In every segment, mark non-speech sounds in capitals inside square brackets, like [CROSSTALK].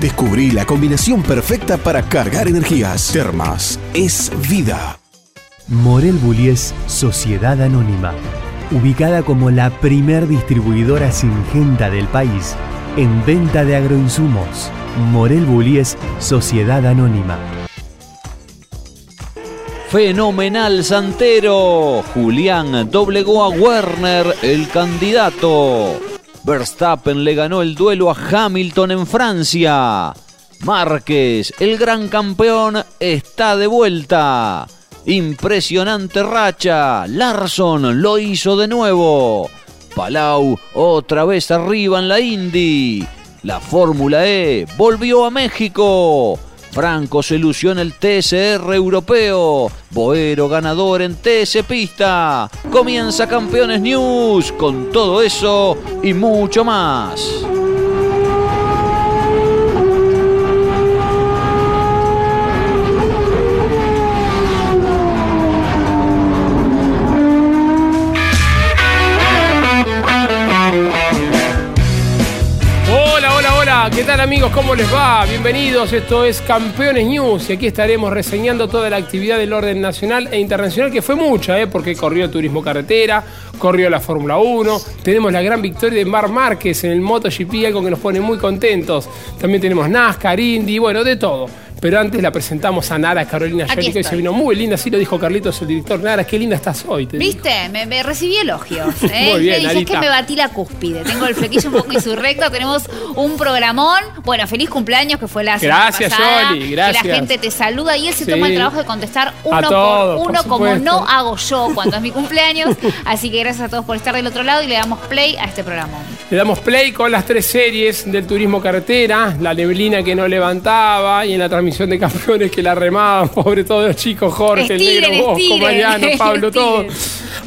Descubrí la combinación perfecta para cargar energías. Termas es vida. Morel Bullies Sociedad Anónima, ubicada como la primer distribuidora singenta del país en venta de agroinsumos. Morel Bullies Sociedad Anónima. Fenomenal Santero. Julián doblegó a Werner, el candidato. Verstappen le ganó el duelo a Hamilton en Francia. Márquez, el gran campeón, está de vuelta. Impresionante racha. Larson lo hizo de nuevo. Palau otra vez arriba en la Indy. La Fórmula E volvió a México. Franco se lució el TSR europeo. Boero ganador en TS Pista. Comienza Campeones News con todo eso y mucho más. ¿Qué tal amigos? ¿Cómo les va? Bienvenidos, esto es Campeones News y aquí estaremos reseñando toda la actividad del orden nacional e internacional, que fue mucha, ¿eh? porque corrió turismo carretera, corrió la Fórmula 1, tenemos la gran victoria de Mar Márquez en el MotoGP, algo que nos pone muy contentos, también tenemos NASCAR, Indy, bueno, de todo. Pero antes la presentamos a Nara Carolina Yorico y se vino muy linda, así lo dijo Carlitos, el director. Nara, qué linda estás hoy. ¿Viste? Me, recibí elogios. [LAUGHS] ¿eh? muy bien, me que me batí la cúspide. Tengo el flequillo un poco insurrecto, tenemos un programón. Bueno, feliz cumpleaños, que fue la semana Gracias, Yoli, gracias. Que la gente te saluda y él se toma el trabajo de contestar uno por uno, como no hago yo cuando es mi cumpleaños. [LAUGHS] Así que gracias a todos por estar del otro lado y le damos play a este programa. Le damos play con las tres series del turismo carretera, la neblina que no levantaba y en la transmisión misión de campeones que la remaban, [LAUGHS] pobre todos los chicos, Jorge, el negro, Bosco, Mariano, [LAUGHS] Pablo, todos.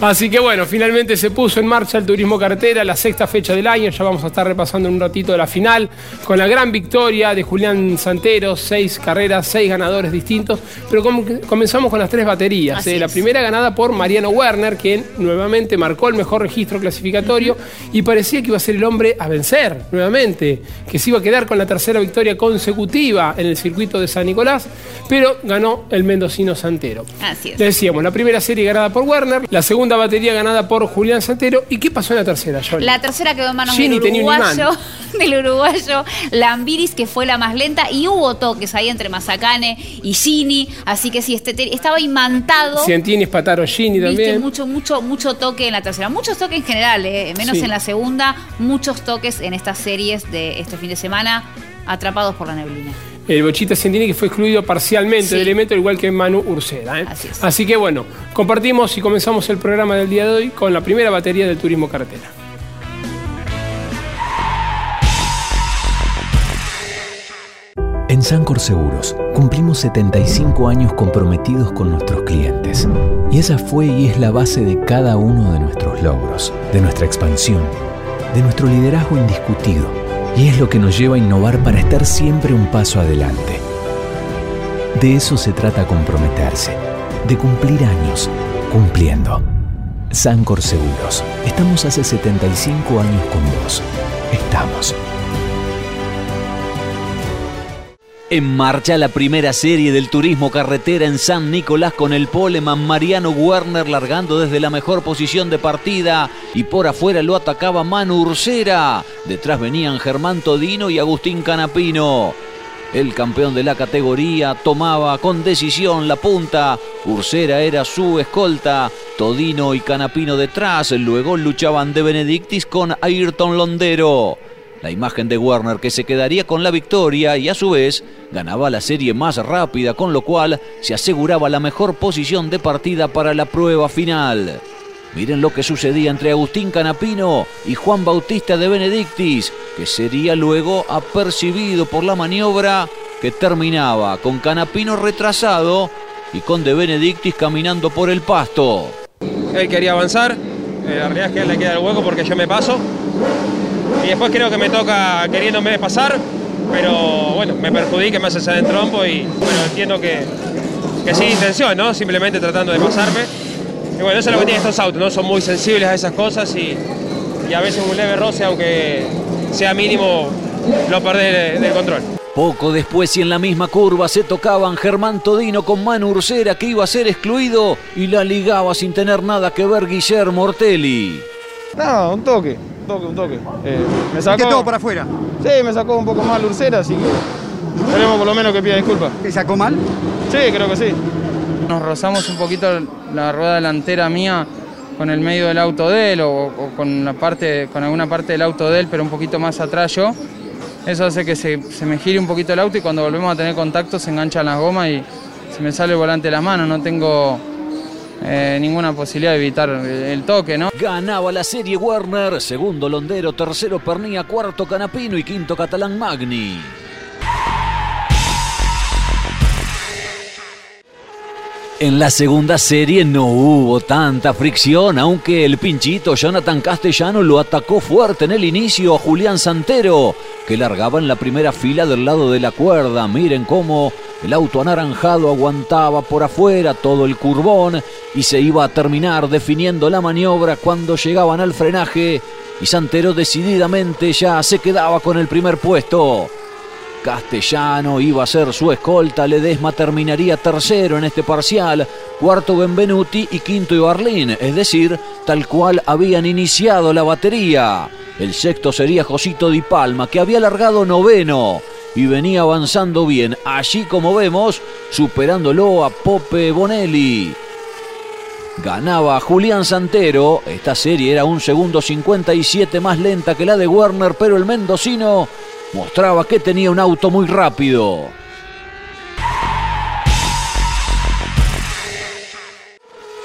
Así que bueno, finalmente se puso en marcha el turismo cartera, la sexta fecha del año, ya vamos a estar repasando un ratito de la final, con la gran victoria de Julián Santero, seis carreras, seis ganadores distintos, pero comenzamos con las tres baterías. Eh. La primera ganada por Mariano Werner, quien nuevamente marcó el mejor registro clasificatorio y parecía que iba a ser el hombre a vencer nuevamente, que se iba a quedar con la tercera victoria consecutiva en el circuito de San Nicolás, pero ganó el mendocino Santero. Así es. Le decíamos, la primera serie ganada por Werner, la segunda batería ganada por Julián Santero. ¿Y qué pasó en la tercera, Johnny? La tercera quedó en manos del uruguayo, [LAUGHS] del uruguayo Lambiris, que fue la más lenta, y hubo toques ahí entre Mazacane y Gini, así que sí, este, estaba imantado. Cientini, Pataro, Gini también. Mucho, mucho, mucho toque en la tercera. Muchos toques en general, eh, menos en la segunda, muchos toques en estas series de este fin de semana, atrapados por la neblina el Bochita Cientini, que fue excluido parcialmente del evento, igual que Manu Ursera. ¿eh? Así, que bueno, compartimos y comenzamos el programa del día de hoy con la primera batería del turismo carretera. En Sancor Seguros cumplimos 75 años comprometidos con nuestros clientes. Y esa fue y es la base de cada uno de nuestros logros, de nuestra expansión, de nuestro liderazgo indiscutido y es lo que nos lleva a innovar para estar siempre un paso adelante. De eso se trata comprometerse, de cumplir años, cumpliendo. Sancor Seguros. Estamos hace 75 años con vos. Estamos. En marcha la primera serie del turismo carretera en San Nicolás con el poleman Mariano Werner largando desde la mejor posición de partida y por afuera lo atacaba Manu Ursera. Detrás venían Germán Todino y Agustín Canapino. El campeón de la categoría tomaba con decisión la punta. Ursera era su escolta. Todino y Canapino detrás. Luego luchaban de Benedictis con Ayrton Londero. La imagen de Werner que se quedaría con la victoria y a su vez ganaba la serie más rápida, con lo cual se aseguraba la mejor posición de partida para la prueba final. Miren lo que sucedía entre Agustín Canapino y Juan Bautista de Benedictis, que sería luego apercibido por la maniobra que terminaba con Canapino retrasado y con de Benedictis caminando por el pasto. Él quería avanzar, eh, la realidad es que él le queda el hueco porque yo me paso y después creo que me toca queriéndome pasar, pero bueno, me perjudica, me hace ese trompo y bueno, entiendo que, que sin intención, ¿no? Simplemente tratando de pasarme. Y bueno, eso es lo que tienen estos autos, ¿no? Son muy sensibles a esas cosas y, y a veces un leve roce, aunque sea mínimo, lo perdés del control. Poco después y en la misma curva se tocaban Germán Todino con Manu Ursera que iba a ser excluido y la ligaba sin tener nada que ver Guillermo Ortelli. No, un toque toque, un toque. Eh, me sacó, todo para afuera? Sí, me sacó un poco mal Ursera, así que esperemos por lo menos que pida disculpas. ¿Te sacó mal? Sí, creo que sí. Nos rozamos un poquito la rueda delantera mía con el medio del auto de él o, con, la parte, con alguna parte del auto de él, pero un poquito más atrás yo. Eso hace que se, se, me gire un poquito el auto y cuando volvemos a tener contacto se enganchan las gomas y se me sale el volante de las manos. No tengo eh, ninguna posibilidad de evitar el toque, ¿no? Ganaba la serie Werner, segundo Londero, tercero Pernía, cuarto Canapino y quinto Catalán Magni. En la segunda serie no hubo tanta fricción, aunque el pinchito Jonathan Castellano lo atacó fuerte en el inicio a Julián Santero, que largaba en la primera fila del lado de la cuerda. Miren cómo el auto anaranjado aguantaba por afuera todo el curvón y se iba a terminar definiendo la maniobra cuando llegaban al frenaje y Santero decididamente ya se quedaba con el primer puesto. Castellano iba a ser su escolta, Ledesma terminaría tercero en este parcial, cuarto Benvenuti y quinto Ibarlín, es decir, tal cual habían iniciado la batería. El sexto sería Josito Di Palma, que había largado noveno y venía avanzando bien, allí como vemos, superándolo a Pope Bonelli. Ganaba Julián Santero, esta serie era un segundo 57 más lenta que la de Werner, pero el mendocino mostraba que tenía un auto muy rápido.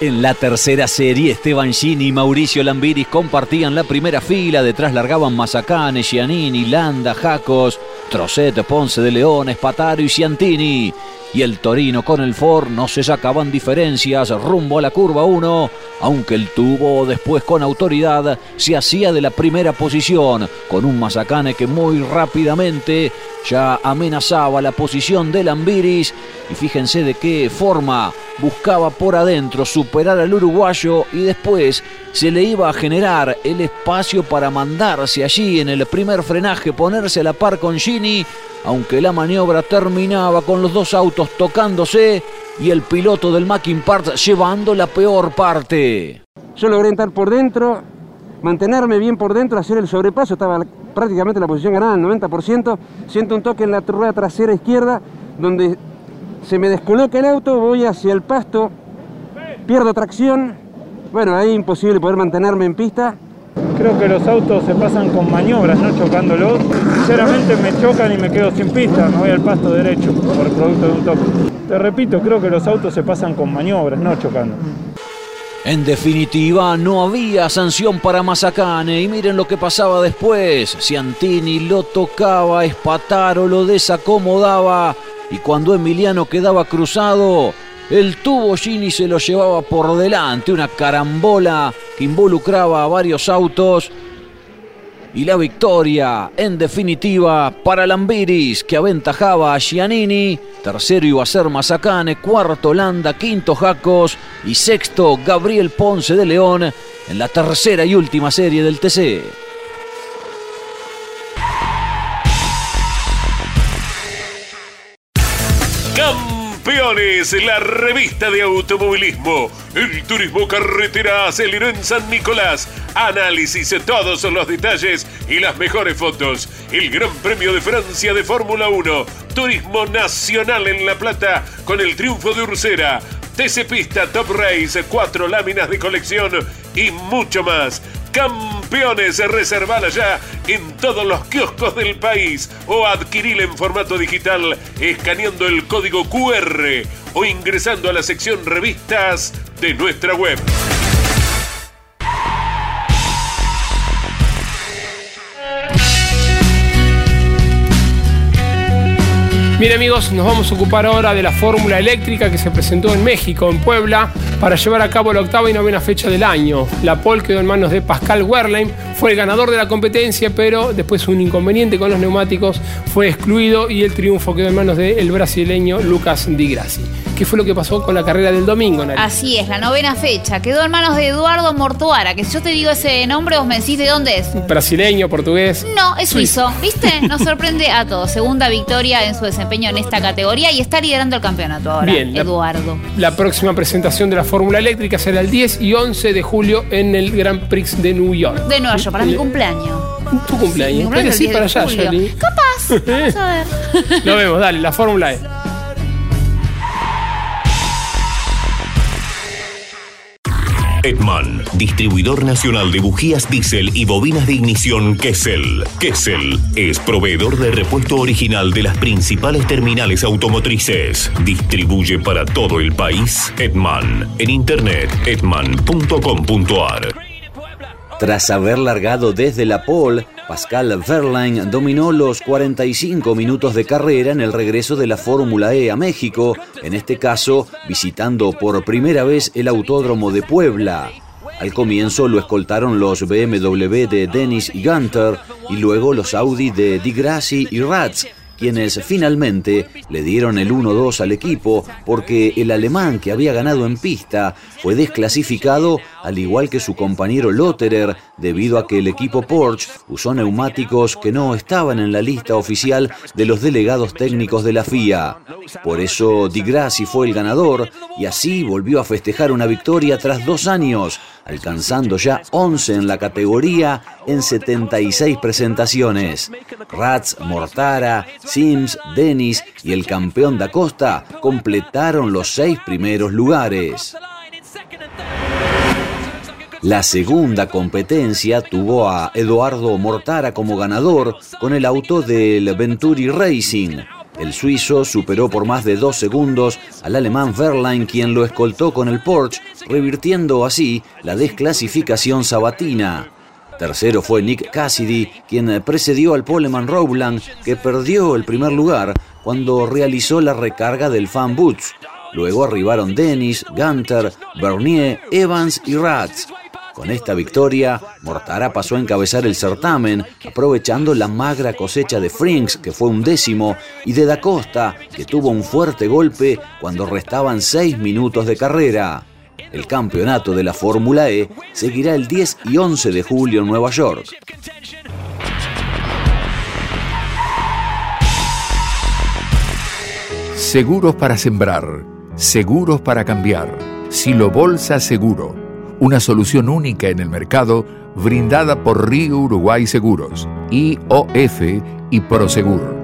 En la tercera serie, Esteban Gini y Mauricio Lambiris compartían la primera fila. Detrás largaban Mazacane, Giannini, Landa, Jacos, Trocet, Ponce de León, Espataro y Ciantini. Y el Torino con el Ford no se sacaban diferencias rumbo a la curva 1, aunque el tubo después con autoridad se hacía de la primera posición, con un Mazacane que muy rápidamente ya amenazaba la posición del Ambiris y fíjense de qué forma buscaba por adentro superar al uruguayo y después se le iba a generar el espacio para mandarse allí en el primer frenaje, ponerse a la par con Gini aunque la maniobra terminaba con los dos autos tocándose y el piloto del Mackin Parts llevando la peor parte. Yo logré entrar por dentro, mantenerme bien por dentro, hacer el sobrepaso, estaba prácticamente la posición ganada, el 90%, siento un toque en la rueda trasera izquierda, donde se me descoloca el auto, voy hacia el pasto, pierdo tracción, bueno, ahí imposible poder mantenerme en pista, Creo que los autos se pasan con maniobras, no chocándolos. Sinceramente me chocan y me quedo sin pista, me voy al pasto derecho por producto de un toque. Te repito, creo que los autos se pasan con maniobras, no chocando. En definitiva, no había sanción para Mazacane y miren lo que pasaba después. Ciantini lo tocaba, Espataro lo desacomodaba y cuando Emiliano quedaba cruzado, el tubo Gini se lo llevaba por delante, una carambola que involucraba a varios autos. y la victoria, en definitiva, para Lambiris, que aventajaba a Giannini. Tercero iba a ser Mazacane, cuarto Landa, quinto Jacos y sexto Gabriel Ponce de León en la tercera y última serie del TC. Campeones, la revista de automovilismo. El turismo carretera aceleró en San Nicolás. Análisis de todos los detalles y las mejores fotos. El Gran Premio de Francia de Fórmula 1. Turismo nacional en La Plata con el triunfo de Ursera. TC Pista Top Race, cuatro láminas de colección y mucho más. Campeones, reservala ya en todos los kioscos del país o adquirila en formato digital escaneando el código QR o ingresando a la sección revistas de nuestra web. Bien amigos, nos vamos a ocupar ahora de la fórmula eléctrica que se presentó en México, en Puebla, para llevar a cabo la octava y novena fecha del año. La pole quedó en manos de Pascal Werlein, fue el ganador de la competencia, pero después un inconveniente con los neumáticos fue excluido y el triunfo quedó en manos del brasileño Lucas Di Grassi. ¿Qué fue lo que pasó con la carrera del domingo, Nari? Así es, la novena fecha. Quedó en manos de Eduardo Mortuara, que si yo te digo ese nombre, vos me decís de dónde es. Brasileño, portugués. No, es suizo. ¿Viste? [LAUGHS] Nos sorprende a todos. Segunda victoria en su desempeño en esta categoría y está liderando el campeonato ahora. Bien, Eduardo. La, próxima presentación de la Fórmula Eléctrica será el 10 y 11 de julio en el Grand Prix de New York. De Nueva York, para mi cumpleaños. Tu cumpleaños. Mi para allá, Capaz. [LAUGHS] Vamos a ver. Lo vemos, dale, la Fórmula E. Edman, distribuidor nacional de bujías diésel y bobinas de ignición Kessel. Kessel es proveedor de repuesto original de las principales terminales automotrices. Distribuye para todo el país Edman. En internet, edman.com.ar. Tras haber largado desde la pole, Pascal Verlaine dominó los 45 minutos de carrera en el regreso de la Fórmula E a México, en este caso visitando por primera vez el Autódromo de Puebla. Al comienzo lo escoltaron los BMW de Dennis y Gunter y luego los Audi de Di Grassi y Ratz, quienes finalmente le dieron el 1-2 al equipo porque el alemán que había ganado en pista fue desclasificado al igual que su compañero Lotterer debido a que el equipo Porsche usó neumáticos que no estaban en la lista oficial de los delegados técnicos de la FIA. Por eso Di Grassi fue el ganador y así volvió a festejar una victoria tras dos años, alcanzando ya 11 en la categoría en 76 presentaciones. Ratz, Mortara, Sims, Dennis y el campeón da Costa completaron los seis primeros lugares. La segunda competencia tuvo a Eduardo Mortara como ganador con el auto del Venturi Racing. El suizo superó por más de dos segundos al alemán Verline, quien lo escoltó con el Porsche, revirtiendo así la desclasificación sabatina. Tercero fue Nick Cassidy, quien precedió al Poleman Rowland, que perdió el primer lugar cuando realizó la recarga del Fan Boots. Luego arribaron Dennis, Gunter, Bernier, Evans y Ratz. Con esta victoria, Mortara pasó a encabezar el certamen, aprovechando la magra cosecha de Frinks, que fue un décimo, y de Da Costa, que tuvo un fuerte golpe cuando restaban seis minutos de carrera. El campeonato de la Fórmula E seguirá el 10 y 11 de julio en Nueva York. Seguros para sembrar, seguros para cambiar. Silo Bolsa Seguro una solución única en el mercado brindada por Río Uruguay Seguros, IOF y Prosegur.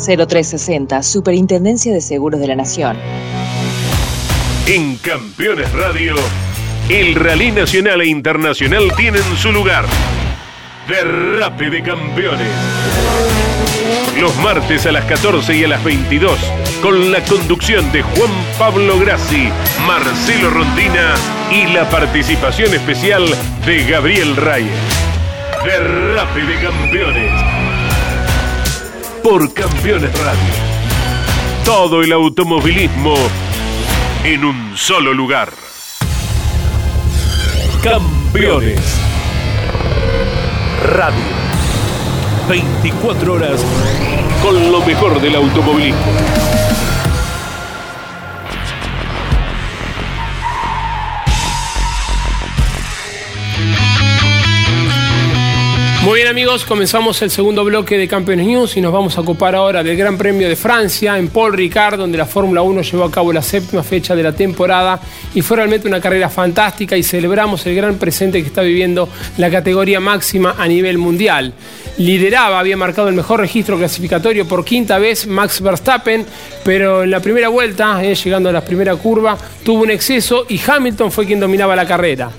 0360, Superintendencia de Seguros de la Nación. En Campeones Radio, el Rally Nacional e Internacional tienen su lugar. Derrape de Campeones. Los martes a las 14 y a las 22, con la conducción de Juan Pablo Grassi, Marcelo Rondina y la participación especial de Gabriel Reyes. Derrape de Campeones. Por Campeones Radio. Todo el automovilismo en un solo lugar. Campeones. Radio. 24 horas con lo mejor del automovilismo. Muy bien amigos, comenzamos el segundo bloque de Campeones News y nos vamos a ocupar ahora del Gran Premio de Francia en Paul Ricard, donde la Fórmula 1 llevó a cabo la séptima fecha de la temporada y fue realmente una carrera fantástica y celebramos el gran presente que está viviendo la categoría máxima a nivel mundial. Lideraba, había marcado el mejor registro clasificatorio por quinta vez Max Verstappen, pero en la primera vuelta, eh, llegando a la primera curva, tuvo un exceso y Hamilton fue quien dominaba la carrera.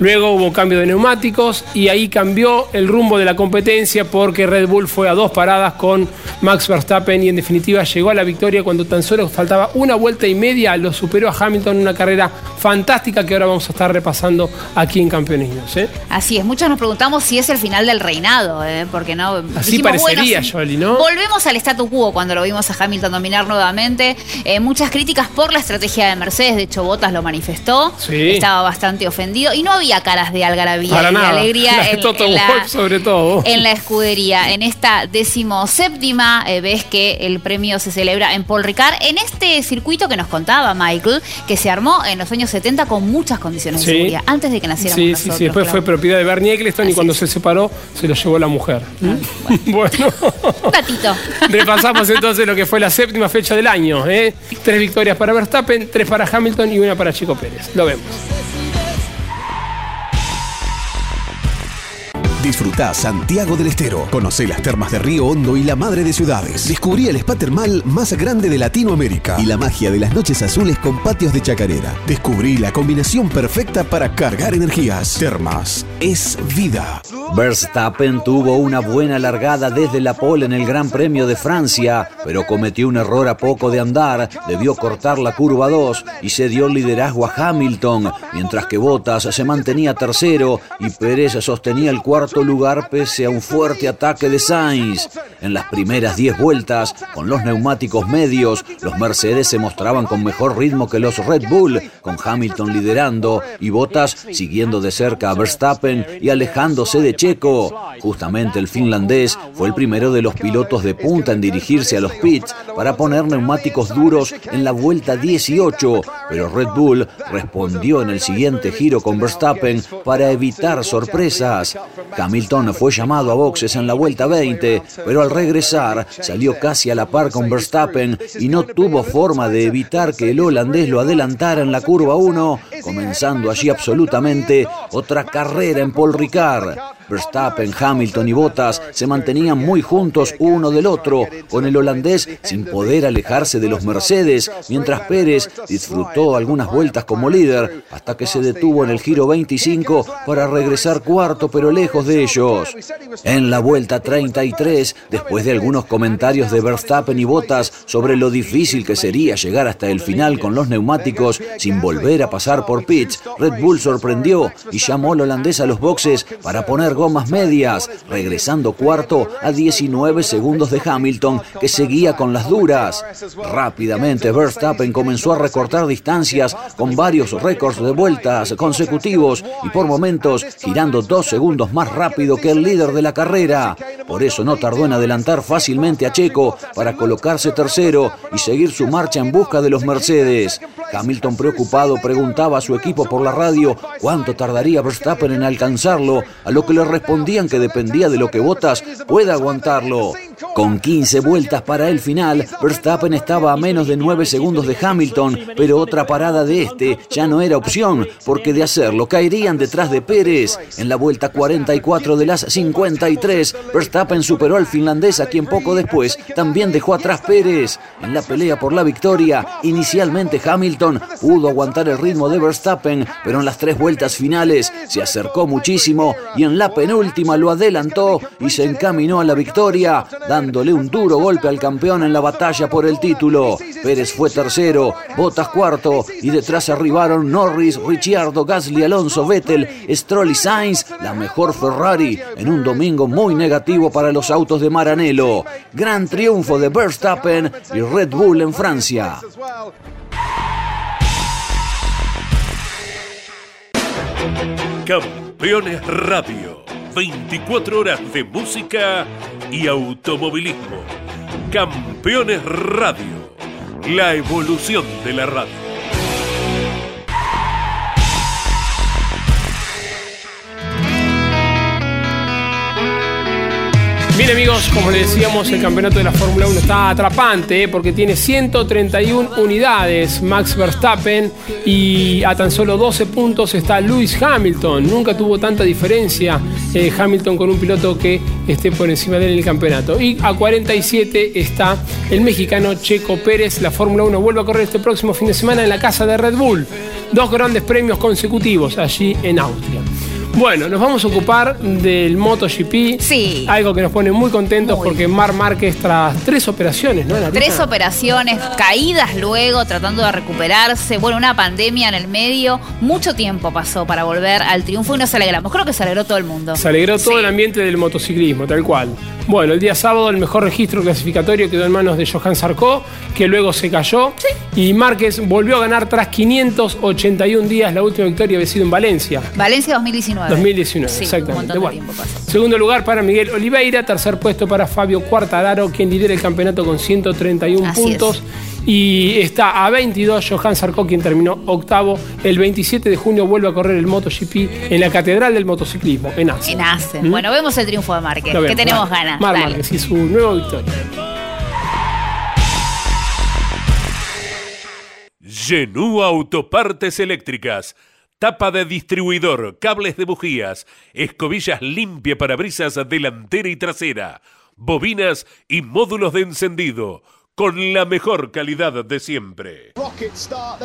Luego hubo cambio de neumáticos y ahí cambió el rumbo de la competencia porque Red Bull fue a dos paradas con Max Verstappen y en definitiva llegó a la victoria cuando tan solo faltaba una vuelta y media, lo superó a Hamilton en una carrera fantástica que ahora vamos a estar repasando aquí en Campeones ¿eh? Así es, muchos nos preguntamos si es el final del reinado, ¿eh? Porque no... Así parecería, Jolly, ¿no? Volvemos al statu quo cuando lo vimos a Hamilton dominar nuevamente. Eh, muchas críticas por la estrategia de Mercedes, de hecho Botas lo manifestó, estaba bastante ofendido y no había caras de algarabía y de alegría [LAUGHS] en, la, sobre todo. en la escudería. En esta decimoséptima eh, ves que el premio se celebra en Paul Ricard, en este circuito que nos contaba Michael, que se armó en los años 70 con muchas condiciones de seguridad, antes de que naciéramos sí, nosotros. Sí, sí, después fue propiedad de Bernie Eccleston y cuando se separó se lo llevó la mujer. [LAUGHS] Bueno. Un gatito. Repasamos entonces lo que fue la séptima fecha del año. ¿eh? Tres victorias para Verstappen, tres para Hamilton y una para Chico Pérez. Lo vemos. Disfruta Santiago del Estero. Conoce las termas de Río Hondo y la madre de ciudades. Descubrí el spa termal más grande de Latinoamérica y la magia de las noches azules con patios de chacarera. Descubrí la combinación perfecta para cargar energías. Termas es vida. Verstappen tuvo una buena largada desde la pole en el Gran Premio de Francia, pero cometió un error a poco de andar, debió cortar la curva 2 y se dio liderazgo a Hamilton, mientras que Bottas se mantenía tercero y Pérez sostenía el cuarto lugar pese a un fuerte ataque de Sainz. En las primeras 10 vueltas, con los neumáticos medios, los Mercedes se mostraban con mejor ritmo que los Red Bull, con Hamilton liderando y Bottas siguiendo de cerca a Verstappen y alejándose de Checo. Justamente el finlandés fue el primero de los pilotos de punta en dirigirse a los pits para poner neumáticos duros en la vuelta 18, pero Red Bull respondió en el siguiente giro con Verstappen para evitar sorpresas. Hamilton fue llamado a boxes en la vuelta 20, pero al regresar salió casi a la par con Verstappen y no tuvo forma de evitar que el holandés lo adelantara en la curva 1, comenzando allí absolutamente otra carrera en Paul Ricard. Verstappen, Hamilton y Bottas se mantenían muy juntos uno del otro, con el holandés sin poder alejarse de los Mercedes, mientras Pérez disfrutó algunas vueltas como líder hasta que se detuvo en el giro 25 para regresar cuarto pero lejos ellos. En la vuelta 33, después de algunos comentarios de Verstappen y Bottas sobre lo difícil que sería llegar hasta el final con los neumáticos sin volver a pasar por pits, Red Bull sorprendió y llamó al holandés a los boxes para poner gomas medias, regresando cuarto a 19 segundos de Hamilton, que seguía con las duras. Rápidamente Verstappen comenzó a recortar distancias con varios récords de vueltas consecutivos y por momentos girando dos segundos más rápido que el líder de la carrera. Por eso no tardó en adelantar fácilmente a Checo para colocarse tercero y seguir su marcha en busca de los Mercedes. Hamilton preocupado preguntaba a su equipo por la radio cuánto tardaría Verstappen en alcanzarlo, a lo que le respondían que dependía de lo que Bottas pueda aguantarlo. Con 15 vueltas para el final, Verstappen estaba a menos de 9 segundos de Hamilton, pero otra parada de este ya no era opción, porque de hacerlo caerían detrás de Pérez. En la vuelta 44 de las 53, Verstappen superó al finlandés a quien poco después también dejó atrás Pérez. En la pelea por la victoria, inicialmente Hamilton pudo aguantar el ritmo de Verstappen, pero en las tres vueltas finales se acercó muchísimo y en la penúltima lo adelantó y se encaminó a la victoria, dándole un duro golpe al campeón en la batalla por el título. Pérez fue tercero, Bottas cuarto y detrás arribaron Norris, Ricciardo, Gasly, Alonso, Vettel, Stroll y Sainz, la mejor Ferrari en un domingo muy negativo para los autos de Maranello. Gran triunfo de Verstappen y Red Bull en Francia. Campeones Radio. 24 horas de música y automovilismo. Campeones Radio. La evolución de la radio. Bien amigos, como les decíamos, el campeonato de la Fórmula 1 está atrapante ¿eh? porque tiene 131 unidades Max Verstappen y a tan solo 12 puntos está Lewis Hamilton. Nunca tuvo tanta diferencia eh, Hamilton con un piloto que esté por encima de él en el campeonato. Y a 47 está el mexicano Checo Pérez. La Fórmula 1 vuelve a correr este próximo fin de semana en la casa de Red Bull. Dos grandes premios consecutivos allí en Austria. Bueno, nos vamos a ocupar del MotoGP. Sí. Algo que nos pone muy contentos porque Mar Márquez, tras tres operaciones, ¿no? Tres operaciones, caídas luego, tratando de recuperarse. Bueno, una pandemia en el medio. Mucho tiempo pasó para volver al triunfo y nos alegramos. Creo que se alegró todo el mundo. Se alegró todo el ambiente del motociclismo, tal cual. Bueno, el día sábado el mejor registro clasificatorio quedó en manos de Johan Sarko, que luego se cayó. Y Márquez volvió a ganar tras 581 días. La última victoria había sido en Valencia. Valencia 2019. 2019, Sí, exactamente. un montón de Bueno, segundo lugar para Miguel Oliveira, tercer puesto para Fabio Quartararo, quien lidera el campeonato con 131 Así puntos. Y está a 22 Johan Sarko, quien terminó octavo. El 27 de junio vuelve a correr el MotoGP en la Catedral del Motociclismo, en Assen. En Assen. ¿Mm? Bueno, vemos el triunfo de Márquez, que tenemos Mar- ganas. Mar Dale. Márquez y su nueva victoria. Genú Autopartes Eléctricas. Tapa de distribuidor, cables de bujías, escobillas limpia para brisas delantera y trasera, bobinas y módulos de encendido, con la mejor calidad de siempre.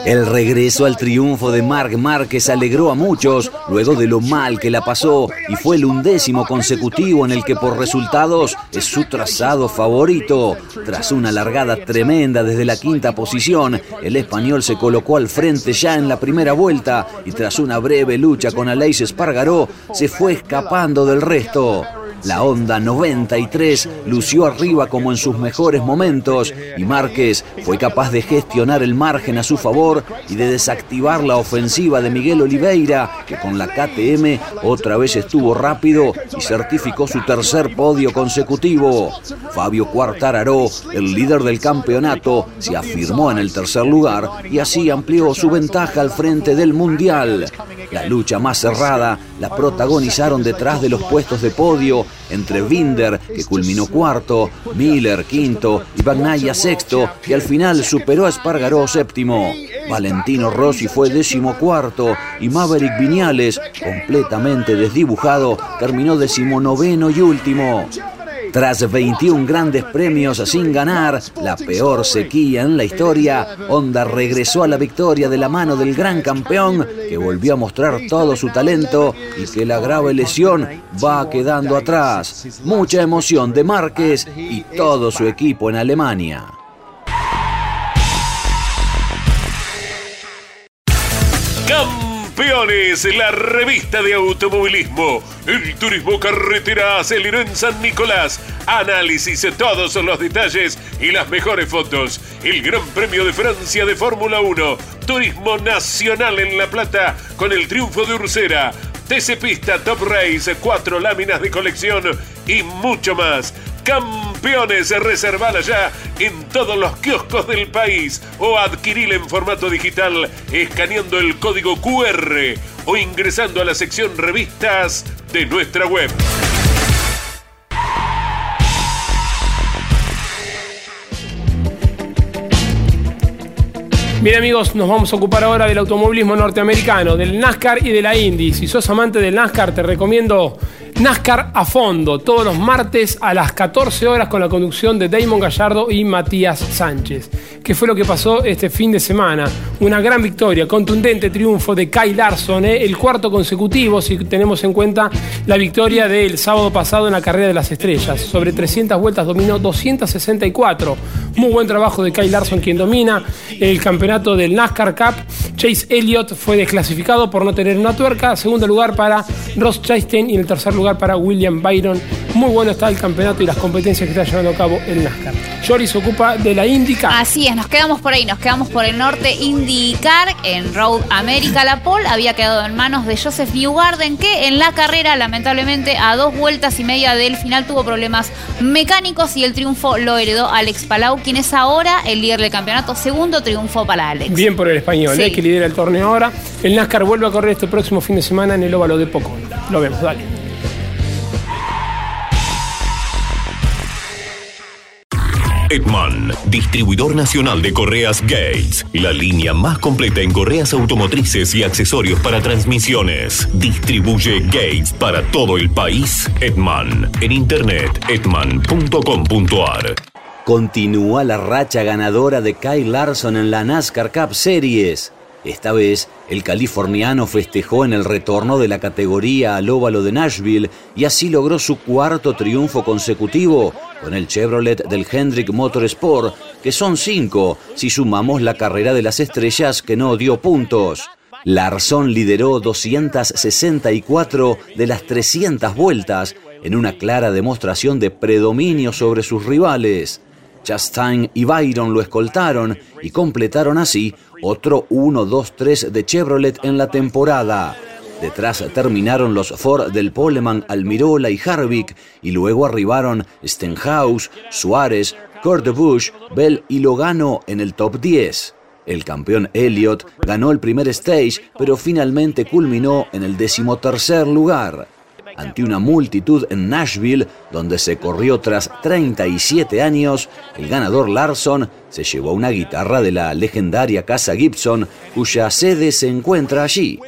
El regreso al triunfo de Marc Márquez alegró a muchos luego de lo mal que la pasó y fue el undécimo consecutivo en el que por resultados es su trazado favorito. Tras una largada tremenda desde la quinta posición, el español se colocó al frente ya en la primera vuelta y tras una breve lucha con Aleix Espargaró se fue escapando del resto. La Honda 93 lució arriba como en sus mejores momentos y Márquez fue capaz de gestionar el margen a su favor y de desactivar la ofensiva de Miguel Oliveira, que con la KTM otra vez estuvo rápido y certificó su tercer podio consecutivo. Fabio Quartararo, el líder del campeonato, se afirmó en el tercer lugar y así amplió su ventaja al frente del Mundial. La lucha más cerrada la protagonizaron detrás de los puestos de podio entre Binder, que culminó cuarto, Miller quinto y Bagnaia sexto, y al final superó a Espargaró séptimo. Valentino Rossi fue décimo cuarto y Maverick Viñales, completamente desdibujado, terminó decimonoveno y último. Tras 21 grandes premios sin ganar, la peor sequía en la historia, Honda regresó a la victoria de la mano del gran campeón, que volvió a mostrar todo su talento y que la grave lesión va quedando atrás. Mucha emoción de Márquez y todo su equipo en Alemania. Campeones, la revista de automovilismo. El turismo carretera aceleró en San Nicolás. Análisis de todos los detalles y las mejores fotos. El Gran Premio de Francia de Fórmula 1. Turismo nacional en La Plata con el triunfo de Ursera. TC Pista Top Race, cuatro láminas de colección y mucho más. Campeones, reservala ya en todos los kioscos del país o adquirila en formato digital escaneando el código QR o ingresando a la sección revistas de nuestra web. Bien amigos, nos vamos a ocupar ahora del automovilismo norteamericano, del NASCAR y de la Indy. Si sos amante del NASCAR, te recomiendo NASCAR a fondo, todos los martes a las 14 horas con la conducción de Damon Gallardo y Matías Sánchez. ¿Qué fue lo que pasó este fin de semana? Una gran victoria, contundente triunfo de Kyle Larson, ¿eh? el cuarto consecutivo si tenemos en cuenta la victoria del sábado pasado en la carrera de las estrellas. Sobre 300 vueltas dominó 264. Muy buen trabajo de Kyle Larson quien domina el campeonato del NASCAR Cup. Chase Elliott fue desclasificado por no tener una tuerca. Segundo lugar para Ross Chastain y en el tercer lugar para William Byron. Muy bueno está el campeonato y las competencias que está llevando a cabo el NASCAR. Jory se ocupa de la IndyCar. Así es, nos quedamos por ahí, nos quedamos por el norte IndyCar en Road America. La pole había quedado en manos de Joseph Newgarden, que en la carrera, lamentablemente, a dos vueltas y media del final tuvo problemas mecánicos y el triunfo lo heredó Alex Palau, quien es ahora el líder del campeonato. Segundo triunfo para Alex. Bien por el español, ¿eh? que lidera el torneo ahora. El NASCAR vuelve a correr este próximo fin de semana en el óvalo de Poco. Lo vemos, dale. Edman, distribuidor nacional de correas Gates, la línea más completa en correas automotrices y accesorios para transmisiones. Distribuye Gates para todo el país. Edman, en internet edman.com.ar. Continúa la racha ganadora de Kyle Larson en la NASCAR Cup Series. Esta vez, el californiano festejó en el retorno de la categoría al óvalo de Nashville y así logró su cuarto triunfo consecutivo con el Chevrolet del Hendrick Motorsport, que son cinco si sumamos la carrera de las estrellas que no dio puntos. Larson lideró 264 de las 300 vueltas en una clara demostración de predominio sobre sus rivales. Chastain y Byron lo escoltaron y completaron así otro 1-2-3 de Chevrolet en la temporada. Detrás terminaron los Ford del Poleman, Almirola y Harvick y luego arribaron Stenhouse, Suárez, Kurt Busch, Bell y Logano en el top 10. El campeón Elliott ganó el primer stage, pero finalmente culminó en el decimotercer lugar ante una multitud en Nashville, donde se corrió tras 37 años, el ganador Larson se llevó una guitarra de la legendaria casa Gibson, cuya sede se encuentra allí.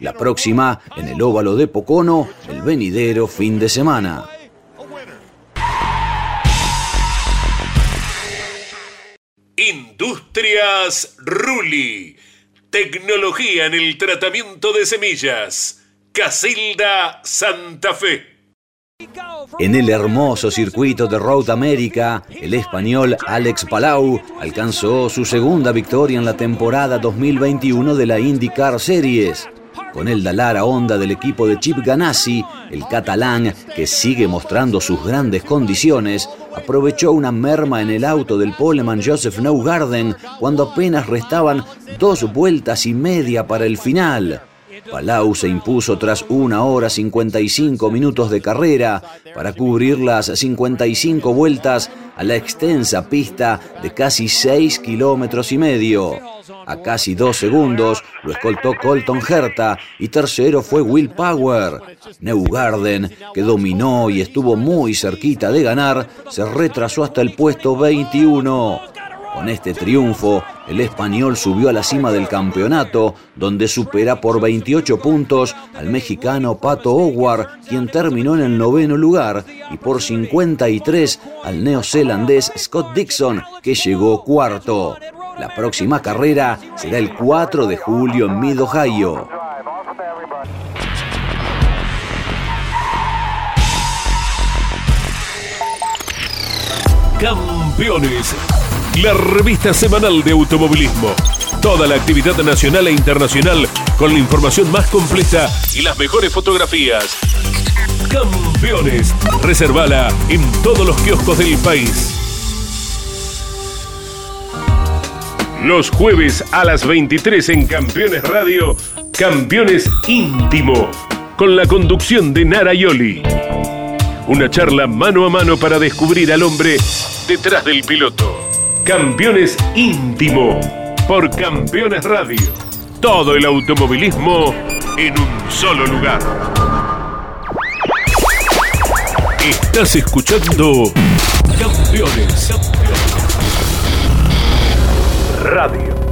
La próxima en el óvalo de Pocono, el venidero fin de semana. Industrias Ruli. Tecnología en el tratamiento de semillas Casilda Santa Fe. En el hermoso circuito de Road America, el español Alex Palau alcanzó su segunda victoria en la temporada 2021 de la IndyCar Series. Con el Dalara Honda del equipo de Chip Ganassi, el catalán, que sigue mostrando sus grandes condiciones, aprovechó una merma en el auto del poleman Joseph Neugarden cuando apenas restaban dos vueltas y media para el final. Palau se impuso tras una hora 55 minutos de carrera para cubrir las 55 vueltas a la extensa pista de casi 6 kilómetros y medio. A casi dos segundos lo escoltó Colton Herta y tercero fue Will Power. Neugarden, que dominó y estuvo muy cerquita de ganar, se retrasó hasta el puesto 21. Con este triunfo, el español subió a la cima del campeonato, donde supera por 28 puntos al mexicano Pato Howard, quien terminó en el noveno lugar, y por 53 al neozelandés Scott Dixon, que llegó cuarto. La próxima carrera será el 4 de julio en Mid Ohio. Campeones la revista semanal de automovilismo. Toda la actividad nacional e internacional con la información más completa y las mejores fotografías. Campeones, reservala en todos los kioscos del país. Los jueves a las 23 en Campeones Radio, Campeones Íntimo, con la conducción de Nara Yoli. Una charla mano a mano para descubrir al hombre detrás del piloto. Campeones Íntimo por Campeones Radio. Todo el automovilismo en un solo lugar. Estás escuchando Campeones Radio.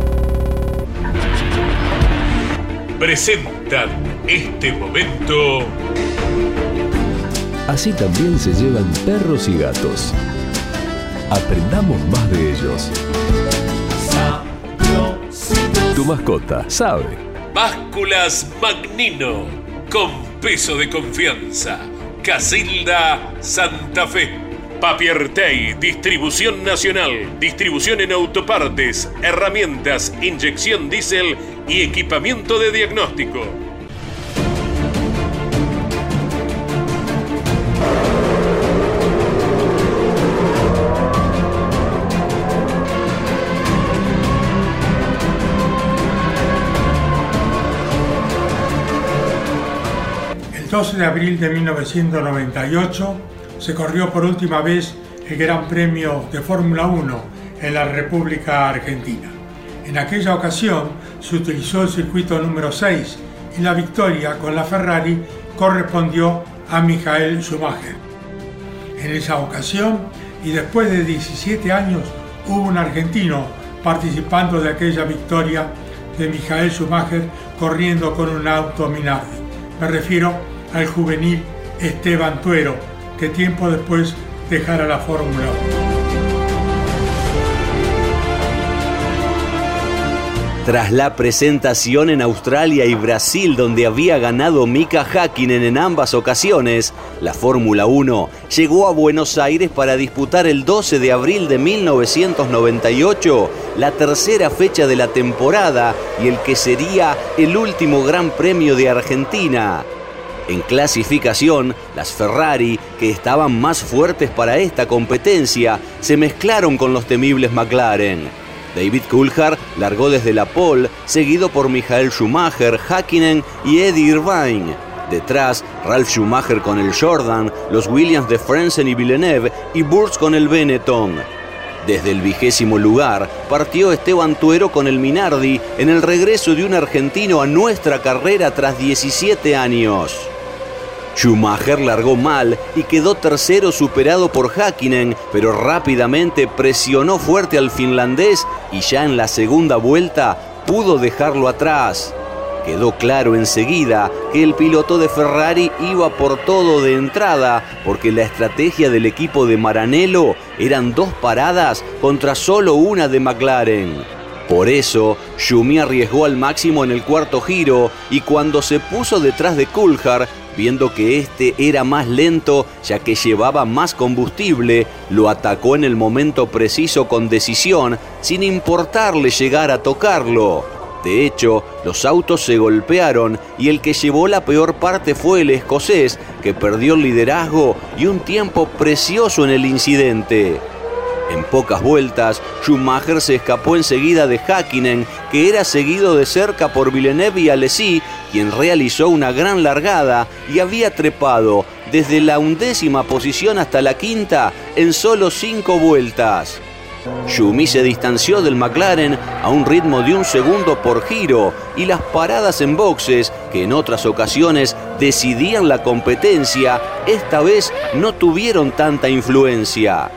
presentan este momento. Así también se llevan perros y gatos. Aprendamos más de ellos. Tu mascota sabe. Básculas Magnino, con peso de confianza. Casilda Santa Fe. Papiertei, distribución nacional, distribución en autopartes, herramientas, inyección diésel y equipamiento de diagnóstico. 12 de abril de 1998 se corrió por última vez el Gran Premio de Fórmula 1 en la República Argentina. En aquella ocasión se utilizó el circuito número 6 y la victoria con la Ferrari correspondió a Michael Schumacher. En esa ocasión y después de 17 años hubo un argentino participando de aquella victoria de Michael Schumacher corriendo con un auto Minardi. Me refiero al juvenil Esteban Tuero, que tiempo después dejara la Fórmula 1. Tras la presentación en Australia y Brasil donde había ganado Mika Hakkinen en ambas ocasiones, la Fórmula 1 llegó a Buenos Aires para disputar el 12 de abril de 1998 la tercera fecha de la temporada y el que sería el último Gran Premio de Argentina. En clasificación, las Ferrari, que estaban más fuertes para esta competencia, se mezclaron con los temibles McLaren. David Coulthard largó desde la pole, seguido por Michael Schumacher, Hakkinen y Eddie Irvine. Detrás, Ralf Schumacher con el Jordan, los Williams de Frenzen y Villeneuve y Burns con el Benetton. Desde el vigésimo lugar partió Esteban Tuero con el Minardi en el regreso de un argentino a nuestra carrera tras 17 años. Schumacher largó mal y quedó tercero superado por Hakkinen, pero rápidamente presionó fuerte al finlandés y ya en la segunda vuelta pudo dejarlo atrás. Quedó claro enseguida que el piloto de Ferrari iba por todo de entrada, porque la estrategia del equipo de Maranello eran dos paradas contra solo una de McLaren. Por eso, Schumi arriesgó al máximo en el cuarto giro y cuando se puso detrás de Coulthard, viendo que este era más lento ya que llevaba más combustible, lo atacó en el momento preciso con decisión, sin importarle llegar a tocarlo. De hecho, los autos se golpearon y el que llevó la peor parte fue el escocés, que perdió el liderazgo y un tiempo precioso en el incidente. En pocas vueltas, Schumacher se escapó enseguida de Hakkinen, que era seguido de cerca por Villeneuve y Alesi, quien realizó una gran largada y había trepado desde la undécima posición hasta la quinta en solo cinco vueltas. Schumi se distanció del McLaren a un ritmo de un segundo por giro y las paradas en boxes, que en otras ocasiones decidían la competencia, esta vez no tuvieron tanta influencia.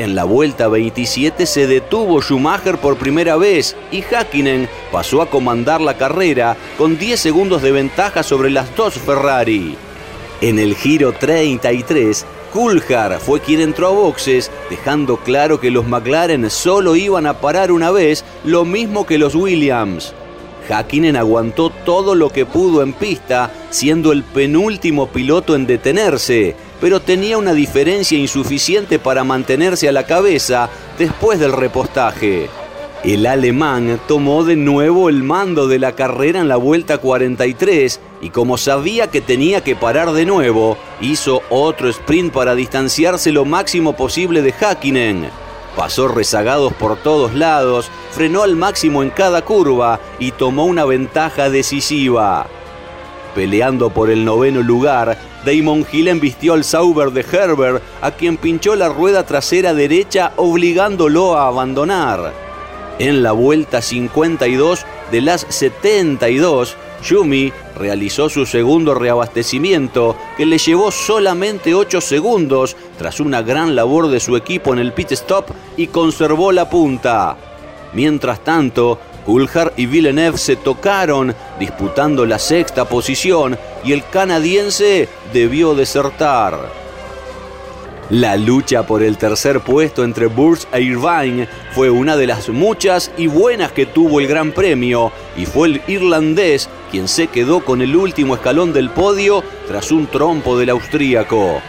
En la vuelta 27 se detuvo Schumacher por primera vez y Hakkinen pasó a comandar la carrera con 10 segundos de ventaja sobre las dos Ferrari. En el giro 33, Coulthard fue quien entró a boxes, dejando claro que los McLaren solo iban a parar una vez, lo mismo que los Williams. Hakkinen aguantó todo lo que pudo en pista, siendo el penúltimo piloto en detenerse, pero tenía una diferencia insuficiente para mantenerse a la cabeza después del repostaje. El alemán tomó de nuevo el mando de la carrera en la vuelta 43 y como sabía que tenía que parar de nuevo, hizo otro sprint para distanciarse lo máximo posible de Hakkinen. Pasó rezagados por todos lados, frenó al máximo en cada curva y tomó una ventaja decisiva. Peleando por el noveno lugar, Damon Hill embistió al Sauber de Herbert, a quien pinchó la rueda trasera derecha obligándolo a abandonar. En la vuelta 52 de las 72, Yumi realizó su segundo reabastecimiento, que le llevó solamente 8 segundos tras una gran labor de su equipo en el pit stop y conservó la punta. Mientras tanto, Coulthard y Villeneuve se tocaron, disputando la sexta posición, y el canadiense debió desertar. La lucha por el tercer puesto entre Burst e Irvine fue una de las muchas y buenas que tuvo el Gran Premio y fue el irlandés quien se quedó con el último escalón del podio tras un trompo del austríaco.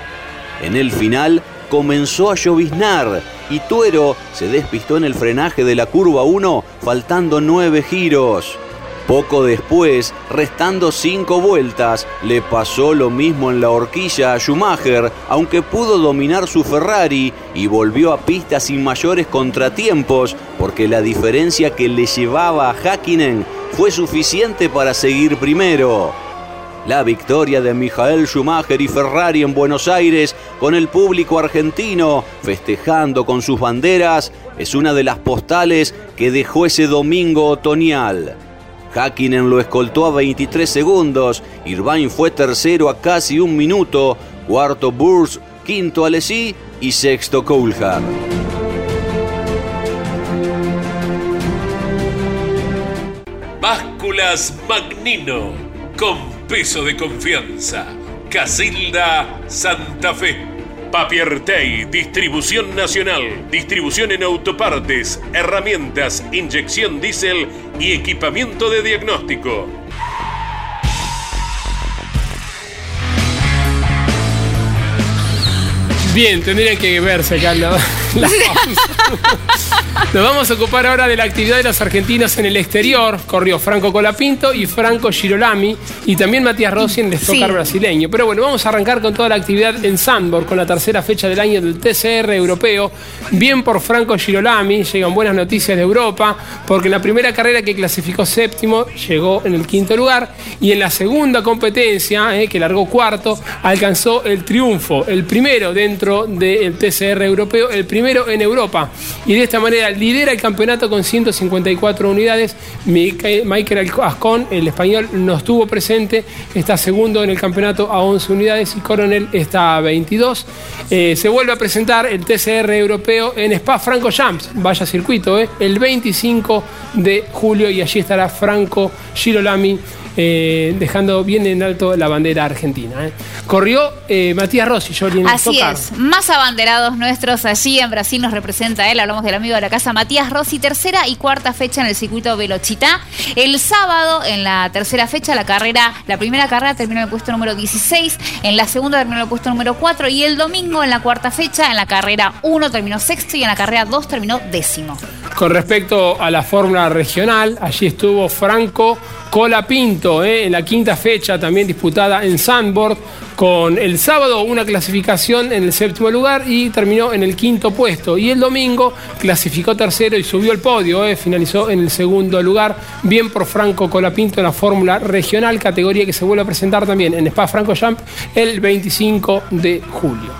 En el final comenzó a lloviznar y Tuero se despistó en el frenaje de la curva 1 faltando nueve giros. Poco después, restando cinco vueltas, le pasó lo mismo en la horquilla a Schumacher, aunque pudo dominar su Ferrari y volvió a pista sin mayores contratiempos, porque la diferencia que le llevaba a Hakkinen fue suficiente para seguir primero. La victoria de Michael Schumacher y Ferrari en Buenos Aires con el público argentino festejando con sus banderas es una de las postales que dejó ese domingo otoñal. Hakkinen lo escoltó a 23 segundos, Irvine fue tercero a casi un minuto, cuarto Burrs, quinto Alesi y sexto Coulthard. Básculas Magnino, con peso de confianza. Casilda Santa Fe. Papiertei, distribución nacional, distribución en autopartes, herramientas, inyección diésel y equipamiento de diagnóstico. Bien, tendrían que verse acá [LAUGHS] la, Nos vamos a ocupar ahora de la actividad de los argentinos en el exterior. Corrió Franco Colapinto y Franco Girolami y también Matías Rossi en el estocar brasileño. Pero bueno, vamos a arrancar con toda la actividad en Sandborg, con la tercera fecha del año del TCR europeo. Bien por Franco Girolami, llegan buenas noticias de Europa, porque en la primera carrera que clasificó séptimo llegó en el quinto lugar y en la segunda competencia, eh, que largó cuarto, alcanzó el triunfo, el primero dentro del TCR europeo, el primero en Europa. Y de esta manera lidera el campeonato con 154 unidades. Michael Ascon, el español, no estuvo presente, está segundo en el campeonato a 11 unidades y Coronel está a 22. Eh, se vuelve a presentar el TCR europeo en Spa Franco Champs, vaya circuito, eh, el 25 de julio y allí estará Franco Girolami eh, dejando bien en alto la bandera argentina. ¿eh? Corrió eh, Matías Rossi, yo Así es, más abanderados nuestros allí en Brasil nos representa él, hablamos del amigo de la casa Matías Rossi, tercera y cuarta fecha en el circuito Velochita. El sábado, en la tercera fecha, la carrera, la primera carrera terminó en el puesto número 16, en la segunda terminó en el puesto número 4 y el domingo en la cuarta fecha, en la carrera 1 terminó sexto y en la carrera 2 terminó décimo. Con respecto a la fórmula regional, allí estuvo Franco Colapinto ¿eh? en la quinta fecha también disputada en Sandboard con el sábado una clasificación en el séptimo lugar y terminó en el quinto puesto y el domingo clasificó tercero y subió al podio, ¿eh? finalizó en el segundo lugar, bien por Franco Colapinto en la fórmula regional, categoría que se vuelve a presentar también en Spa Franco Jump el 25 de julio.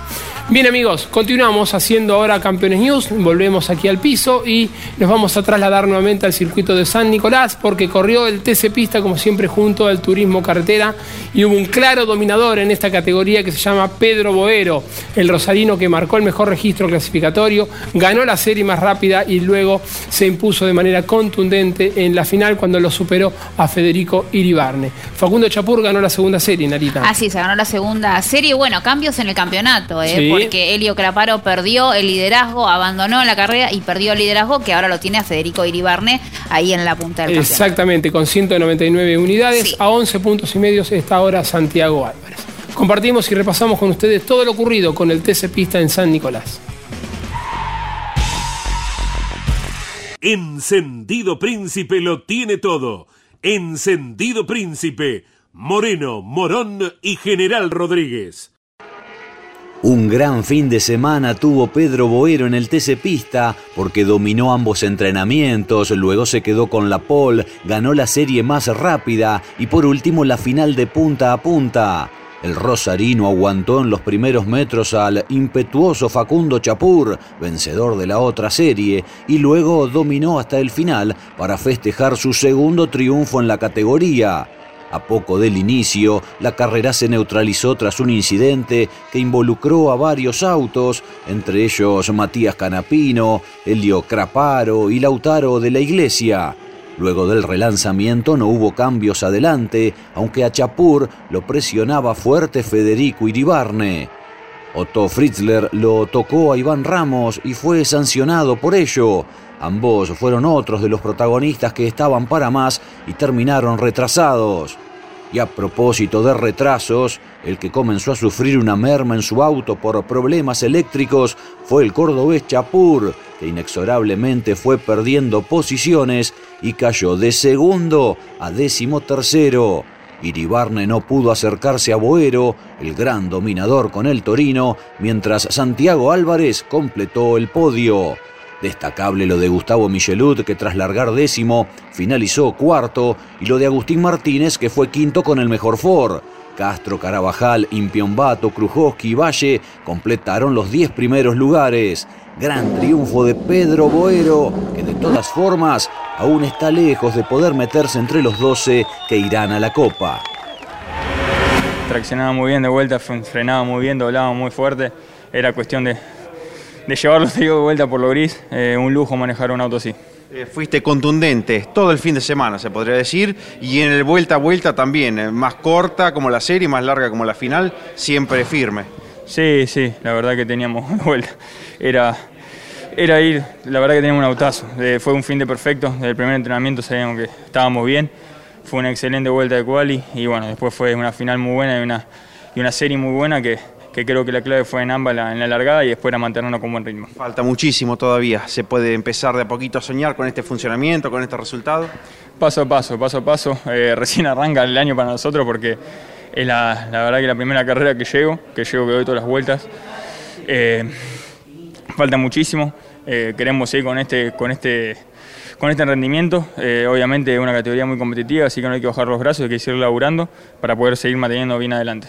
Bien amigos, continuamos haciendo ahora Campeones News, volvemos aquí al piso y nos vamos a trasladar nuevamente al circuito de San Nicolás porque corrió el TC Pista como siempre junto al Turismo Carretera y hubo un claro dominador en esta categoría que se llama Pedro Boero, el rosarino que marcó el mejor registro clasificatorio, ganó la serie más rápida y luego se impuso de manera contundente en la final cuando lo superó a Federico Iribarne. Facundo Chapur ganó la segunda serie, Narita. Así se ganó la segunda serie. Bueno, cambios en el campeonato, ¿eh? Porque Helio Craparo perdió el liderazgo, abandonó la carrera y perdió el liderazgo que ahora lo tiene a Federico Iribarne ahí en la punta del campeonato. Exactamente, con 199 unidades, a 11 puntos y medios está ahora Santiago Álvarez. Compartimos y repasamos con ustedes todo lo ocurrido con el TC Pista en San Nicolás. Encendido Príncipe lo tiene todo. Encendido Príncipe, Moreno, Morón y General Rodríguez. Un gran fin de semana tuvo Pedro Boero en el TC Pista porque dominó ambos entrenamientos, luego se quedó con la pole, ganó la serie más rápida y por último la final de punta a punta. El rosarino aguantó en los primeros metros al impetuoso Facundo Chapur, vencedor de la otra serie, y luego dominó hasta el final para festejar su segundo triunfo en la categoría. A poco del inicio, la carrera se neutralizó tras un incidente que involucró a varios autos, entre ellos Matías Canapino, Elio Craparo y Lautaro de la Iglesia. Luego del relanzamiento no hubo cambios adelante, aunque a Chapur lo presionaba fuerte Federico Iribarne. Otto Fritzler lo tocó a Iván Ramos y fue sancionado por ello. Ambos fueron otros de los protagonistas que estaban para más y terminaron retrasados. Y a propósito de retrasos, el que comenzó a sufrir una merma en su auto por problemas eléctricos fue el cordobés Chapur, que inexorablemente fue perdiendo posiciones y cayó de segundo a décimo tercero. Iribarne no pudo acercarse a Boero, el gran dominador con el Torino, mientras Santiago Álvarez completó el podio. Destacable lo de Gustavo Michelud, que tras largar décimo finalizó cuarto, y lo de Agustín Martínez, que fue quinto con el mejor Ford. Castro, Carabajal, Impiombato, Krujowski y Valle completaron los diez primeros lugares. Gran triunfo de Pedro Boero, que de todas formas aún está lejos de poder meterse entre los 12 que irán a la Copa. Traccionaba muy bien de vuelta, frenaba muy bien, doblaba muy fuerte. Era cuestión de, de llevarlo de vuelta por lo gris. Eh, un lujo manejar un auto así. Eh, fuiste contundente todo el fin de semana, se podría decir, y en el vuelta a vuelta también, eh, más corta como la serie, más larga como la final, siempre firme. Sí, sí, la verdad que teníamos [LAUGHS] vuelta. Era, era ir, la verdad que teníamos un autazo. fue un fin de perfecto, desde el primer entrenamiento sabíamos que estábamos bien. Fue una excelente vuelta de quali y bueno, después fue una final muy buena y una, y una serie muy buena que, que creo que la clave fue en ambas en la largada y después a mantenernos con buen ritmo. Falta muchísimo todavía. ¿Se puede empezar de a poquito a soñar con este funcionamiento, con este resultado? Paso a paso, paso a paso. Eh, [LAUGHS] recién arranca el año para nosotros porque es la, verdad que la primera carrera que llego, que llego que doy todas las vueltas. Eh, falta muchísimo. Eh, queremos seguir con este, con este, con este rendimiento. obviamente es una categoría muy competitiva, así que no hay que bajar los brazos, hay que seguir laburando para poder seguir manteniendo bien adelante.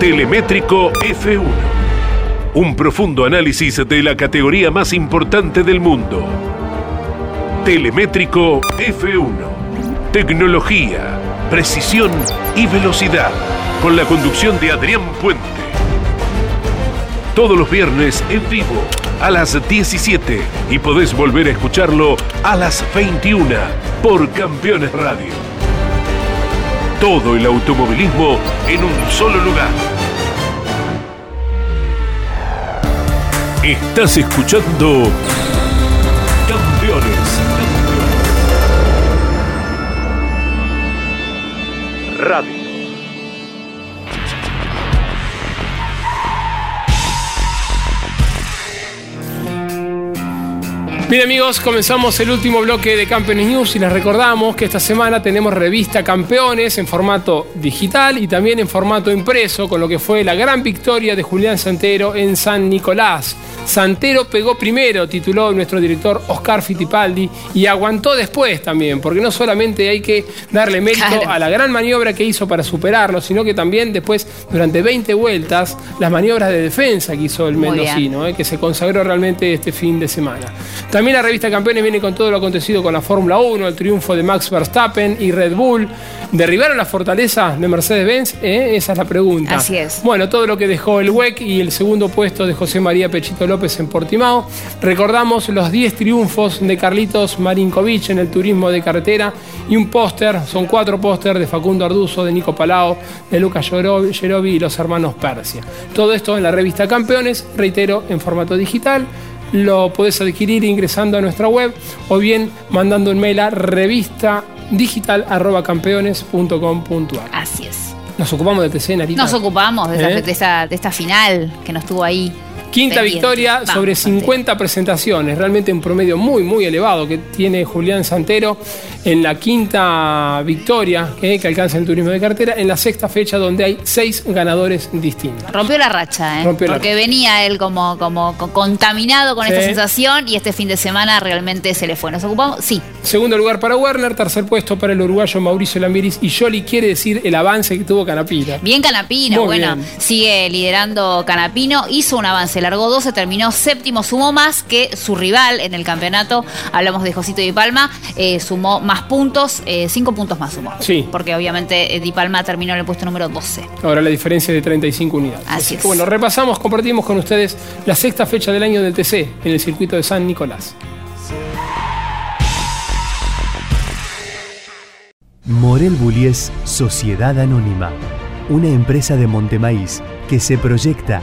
Telemétrico F1. Un profundo análisis de la categoría más importante del mundo. Telemétrico F1. Tecnología, precisión y velocidad. Con la conducción de Adrián Puente. Todos los viernes en vivo a las 17 y podés volver a escucharlo a las 21 por Campeones Radio todo el automovilismo en un solo lugar. Estás escuchando Campeones. Radio. Bien amigos, comenzamos el último bloque de Campeones News y les recordamos que esta semana tenemos revista Campeones en formato digital y también en formato impreso con lo que fue la gran victoria de Julián Santero en San Nicolás. Santero pegó primero, tituló nuestro director Oscar Fittipaldi y aguantó después también, porque no solamente hay que darle mérito a la gran maniobra que hizo para superarlo, sino que también después, durante 20 vueltas, las maniobras de defensa que hizo el mendocino, eh, que se consagró realmente este fin de semana. También la revista Campeones viene con todo lo acontecido con la Fórmula 1, el triunfo de Max Verstappen y Red Bull. ¿Derribaron la fortaleza de Mercedes-Benz? ¿Eh? Esa es la pregunta. Así es. Bueno, todo lo que dejó el WEC y el segundo puesto de José María Pechito López en Portimao. Recordamos los 10 triunfos de Carlitos Marinkovic en el turismo de carretera y un póster, son cuatro póster de Facundo Arduzo, de Nico Palao, de Lucas Yerobi y los hermanos Persia. Todo esto en la revista Campeones, reitero, en formato digital lo podés adquirir ingresando a nuestra web o bien mandando un mail a revista Así es. Nos ocupamos de TC, Nos ocupamos de, ¿Eh? de, esta, final que nos tuvo ahí Quinta Pendiente. victoria Vamos, sobre 50 presentaciones, realmente un promedio muy, muy elevado que tiene Julián Santero en la quinta victoria eh, que alcanza el turismo de cartera, en la sexta fecha donde hay seis ganadores distintos. Rompió la racha, ¿eh? Rompió la Porque venía él como, como co- contaminado con Sí. esta sensación y este fin de semana realmente se le fue. ¿Nos ocupamos? Sí. Segundo lugar para Werner, tercer puesto para el uruguayo Mauricio Lambiris y Jolly quiere decir el avance que tuvo Canapira. Bien Canapino, Muy bueno, bien. sigue liderando Canapino, hizo un avance, largó 12, terminó séptimo, sumó más que su rival en el campeonato, hablamos de Josito Di Palma, eh, sumó más puntos, eh, cinco puntos más sumó. Sí. Porque obviamente eh, Di Palma terminó en el puesto número 12. Ahora la diferencia es de 35 unidades. Así es. bueno, repasamos, compartimos con ustedes la sexta fecha del año del TC en el circuito de San Nicolás. Morel Bullies Sociedad Anónima, una empresa de Montemaíz que se proyecta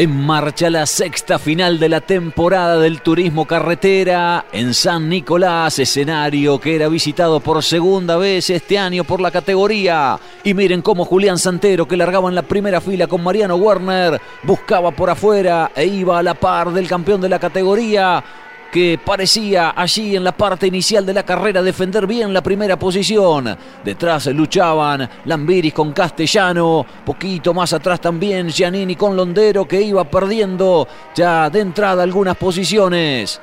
En marcha la sexta final de la temporada del turismo carretera en San Nicolás, escenario que era visitado por segunda vez este año por la categoría. Y miren cómo Julián Santero, que largaba en la primera fila con Mariano Werner, buscaba por afuera e iba a la par del campeón de la categoría que parecía allí en la parte inicial de la carrera defender bien la primera posición. Detrás luchaban Lambiris con Castellano, poquito más atrás también Giannini con Londero que iba perdiendo ya de entrada algunas posiciones.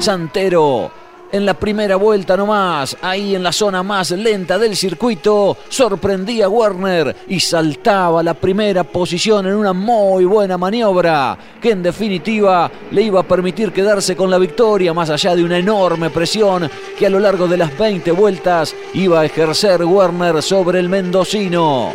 Santero en la primera vuelta nomás, ahí en la zona más lenta del circuito, sorprendía a Werner y saltaba la primera posición en una muy buena maniobra, que en definitiva le iba a permitir quedarse con la victoria, más allá de una enorme presión que a lo largo de las 20 vueltas iba a ejercer Werner sobre el mendocino.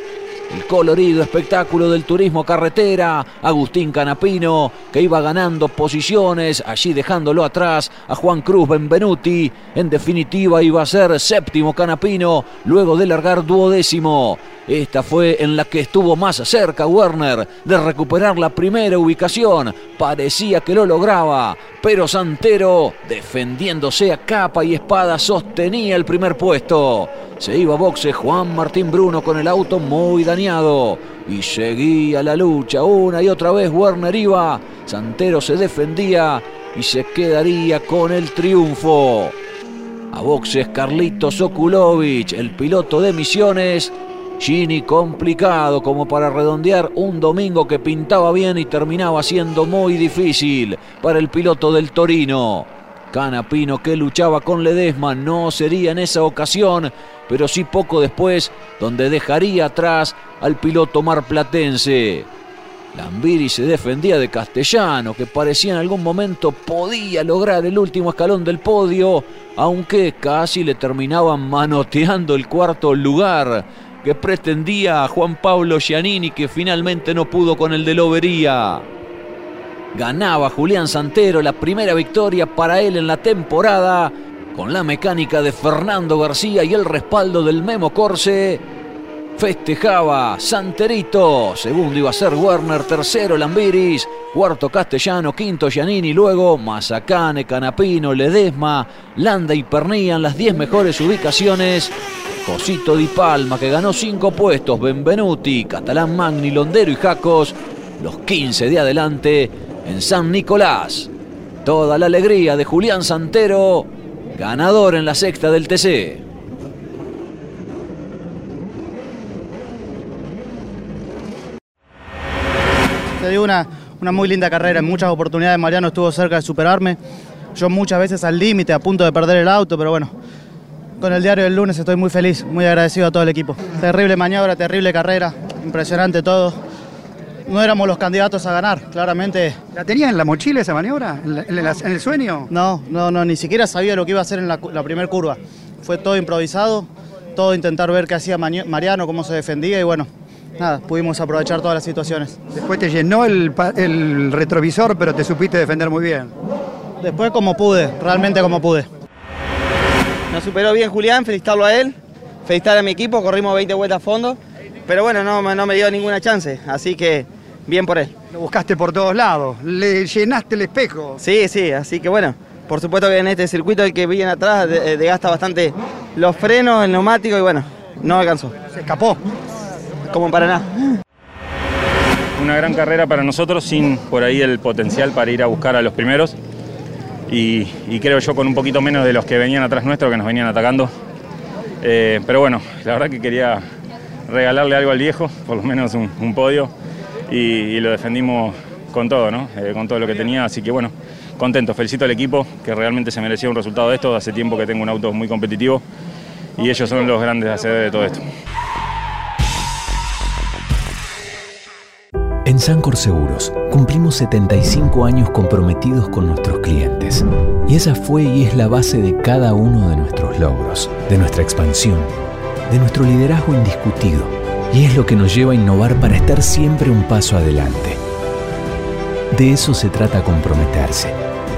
El colorido espectáculo del turismo carretera, Agustín Canapino, que iba ganando posiciones, allí dejándolo atrás a Juan Cruz Benvenuti. En definitiva iba a ser séptimo Canapino, luego de largar duodécimo. Esta fue en la que estuvo más cerca Werner de recuperar la primera ubicación. Parecía que lo lograba, pero Santero, defendiéndose a capa y espada, sostenía el primer puesto. Se iba a boxe Juan Martín Bruno con el auto muy dañado. Y seguía la lucha. Una y otra vez Werner iba. Santero se defendía y se quedaría con el triunfo. A boxes Carlitos Okulovic, el piloto de Misiones. Gini complicado como para redondear un domingo que pintaba bien y terminaba siendo muy difícil para el piloto del Torino. Canapino que luchaba con Ledesma no sería en esa ocasión, pero sí poco después, donde dejaría atrás al piloto marplatense. Lambiri se defendía de Castellano, que parecía en algún momento podía lograr el último escalón del podio, aunque casi le terminaban manoteando el cuarto lugar que pretendía a Juan Pablo Giannini, que finalmente no pudo con el de Lobería. Ganaba Julián Santero la primera victoria para él en la temporada, con la mecánica de Fernando García y el respaldo del Memo Corse. Festejaba Santerito, segundo iba a ser Werner, tercero Lambiris, cuarto Castellano, quinto Giannini, luego Mazacane, Canapino, Ledesma, Landa y Pernía en las 10 mejores ubicaciones. Cosito Di Palma que ganó 5 puestos, Benvenuti, Catalán Magni, Londero y Jacos, los 15 de adelante en San Nicolás. Toda la alegría de Julián Santero, ganador en la sexta del TC. Se dio una, una muy linda carrera, en muchas oportunidades Mariano estuvo cerca de superarme. Yo muchas veces al límite, a punto de perder el auto, pero bueno, con el diario del lunes estoy muy feliz, muy agradecido a todo el equipo. Terrible maniobra, terrible carrera, impresionante todo. No éramos los candidatos a ganar, claramente. ¿La tenía en la mochila esa maniobra? ¿En, el sueño? No, no, no, ni siquiera sabía lo que iba a hacer en la, la primera curva. Fue todo improvisado, todo intentar ver qué hacía Mariano, cómo se defendía y bueno, nada, pudimos aprovechar todas las situaciones. Después te llenó el, el retrovisor, pero te supiste defender muy bien. Después como pude, realmente como pude. Nos superó bien Julián, felicitarlo a él, felicitar a mi equipo, corrimos 20 vueltas a fondo, pero bueno, no, no me dio ninguna chance, así que bien por él. Lo buscaste por todos lados, le llenaste el espejo. Sí, sí, así que bueno, por supuesto que en este circuito el que viene atrás desgasta bastante los frenos, el neumático y bueno, no alcanzó. Se escapó. Como para nada. Una gran carrera para nosotros sin por ahí el potencial para ir a buscar a los primeros y, creo yo con un poquito menos de los que venían atrás nuestro, que nos venían atacando. Eh, pero bueno, la verdad que quería regalarle algo al viejo, por lo menos un, podio, y, lo defendimos con todo, ¿no? Eh, con todo lo que tenía, así que bueno, contento, felicito al equipo, que realmente se merecía un resultado de esto, hace tiempo que tengo un auto muy competitivo, y ellos son los grandes hacedores de todo esto. En Sancor Seguros cumplimos 75 años comprometidos con nuestros clientes. Y esa fue y es la base de cada uno de nuestros logros, de nuestra expansión, de nuestro liderazgo indiscutido. Y es lo que nos lleva a innovar para estar siempre un paso adelante. De eso se trata comprometerse,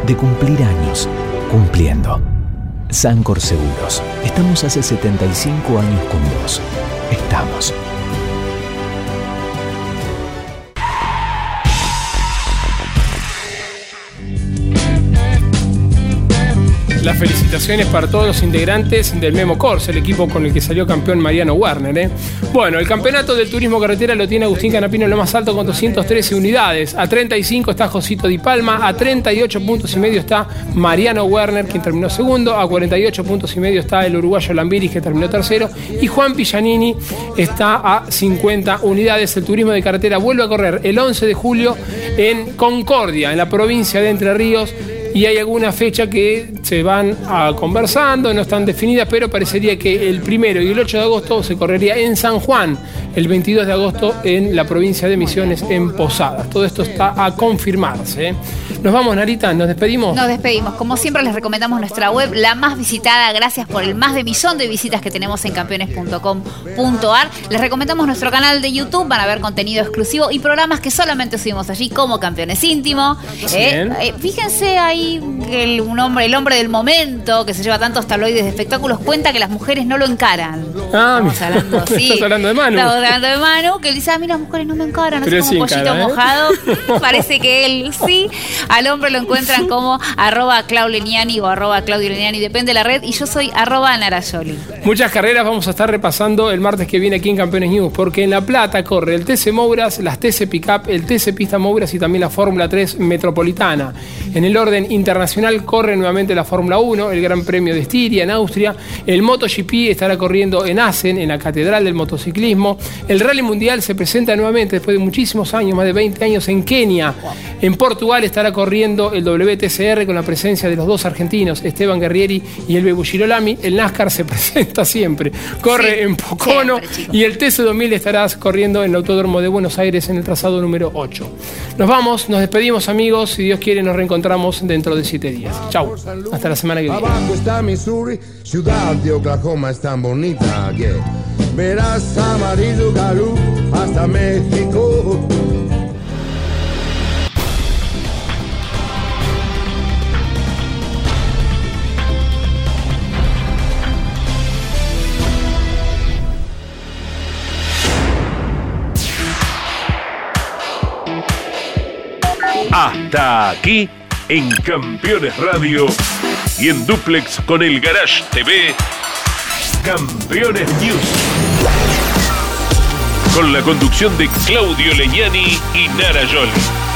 de cumplir años, cumpliendo. Sancor Seguros. Estamos hace 75 años con vos. Estamos. Las felicitaciones para todos los integrantes del Memo Corse, el equipo con el que salió campeón Mariano Warner. ¿eh? Bueno, el campeonato del turismo carretera lo tiene Agustín Canapino en lo más alto con 213 unidades. A 35 está Josito Di Palma, a 38 puntos y medio está Mariano Werner, quien terminó segundo, a 48 puntos y medio está el uruguayo Lambiris, que terminó tercero, y Juan Pillanini está a 50 unidades. El turismo de carretera vuelve a correr el 11 de julio en Concordia, en la provincia de Entre Ríos y hay alguna fecha que se van a conversando, no están definidas, pero parecería que el primero y el 8 de agosto se correría en San Juan, el 22 de agosto en la provincia de Misiones, en Posadas. Todo esto está a confirmarse. Nos vamos, Narita, nos despedimos. Nos despedimos. Como siempre, les recomendamos nuestra web, la más visitada, gracias por el más de millón de visitas que tenemos en campeones.com.ar. Les recomendamos nuestro canal de YouTube, van a ver contenido exclusivo y programas que solamente subimos allí, como Campeones Íntimo. ¿eh? Eh, fíjense ahí el, un hombre, el hombre del momento, que se lleva tantos tabloides de espectáculos, cuenta que las mujeres no lo encaran. Ah, Estamos hablando, [LAUGHS] sí. Estás hablando de Manu. Estamos hablando de Manu, que él dice, a mí las mujeres no me encaran, así como un pollito ¿eh? mojado. [LAUGHS] Parece que él sí. Al hombre lo encuentran como arroba Claudio o arroba Claudio Leniani, depende de la red, y yo soy arroba Narayoli. Muchas carreras vamos a estar repasando el martes que viene aquí en Campeones News, porque en La Plata corre el TC Mouras, las TC Pickup, el TC Pista Mouras y también la Fórmula 3 Metropolitana. En el orden internacional corre nuevamente la Fórmula 1, el Gran Premio de Estiria en Austria, el MotoGP estará corriendo en Assen, en la Catedral del Motociclismo, el Rally Mundial se presenta nuevamente después de muchísimos años, más de 20 años en Kenia, en Portugal estará corriendo el WTCR con la presencia de los dos argentinos, Esteban Guerrieri y el Bebu Girolami, el NASCAR se [LAUGHS] presenta siempre, corre en Pocono y el TC2000 estará corriendo en el Autódromo de Buenos Aires en el trazado número 8. Nos vamos, nos despedimos amigos, si Dios quiere nos reencontramos dentro de 7 días. Chau, hasta la semana que viene. Abajo está Missouri, ciudad de Oklahoma es tan bonita que verás amarillo galú hasta México. Hasta aquí en Campeones Radio y en Duplex con el Garage TV. Campeones News. Con la conducción de Claudio Leñani y Nara Joli.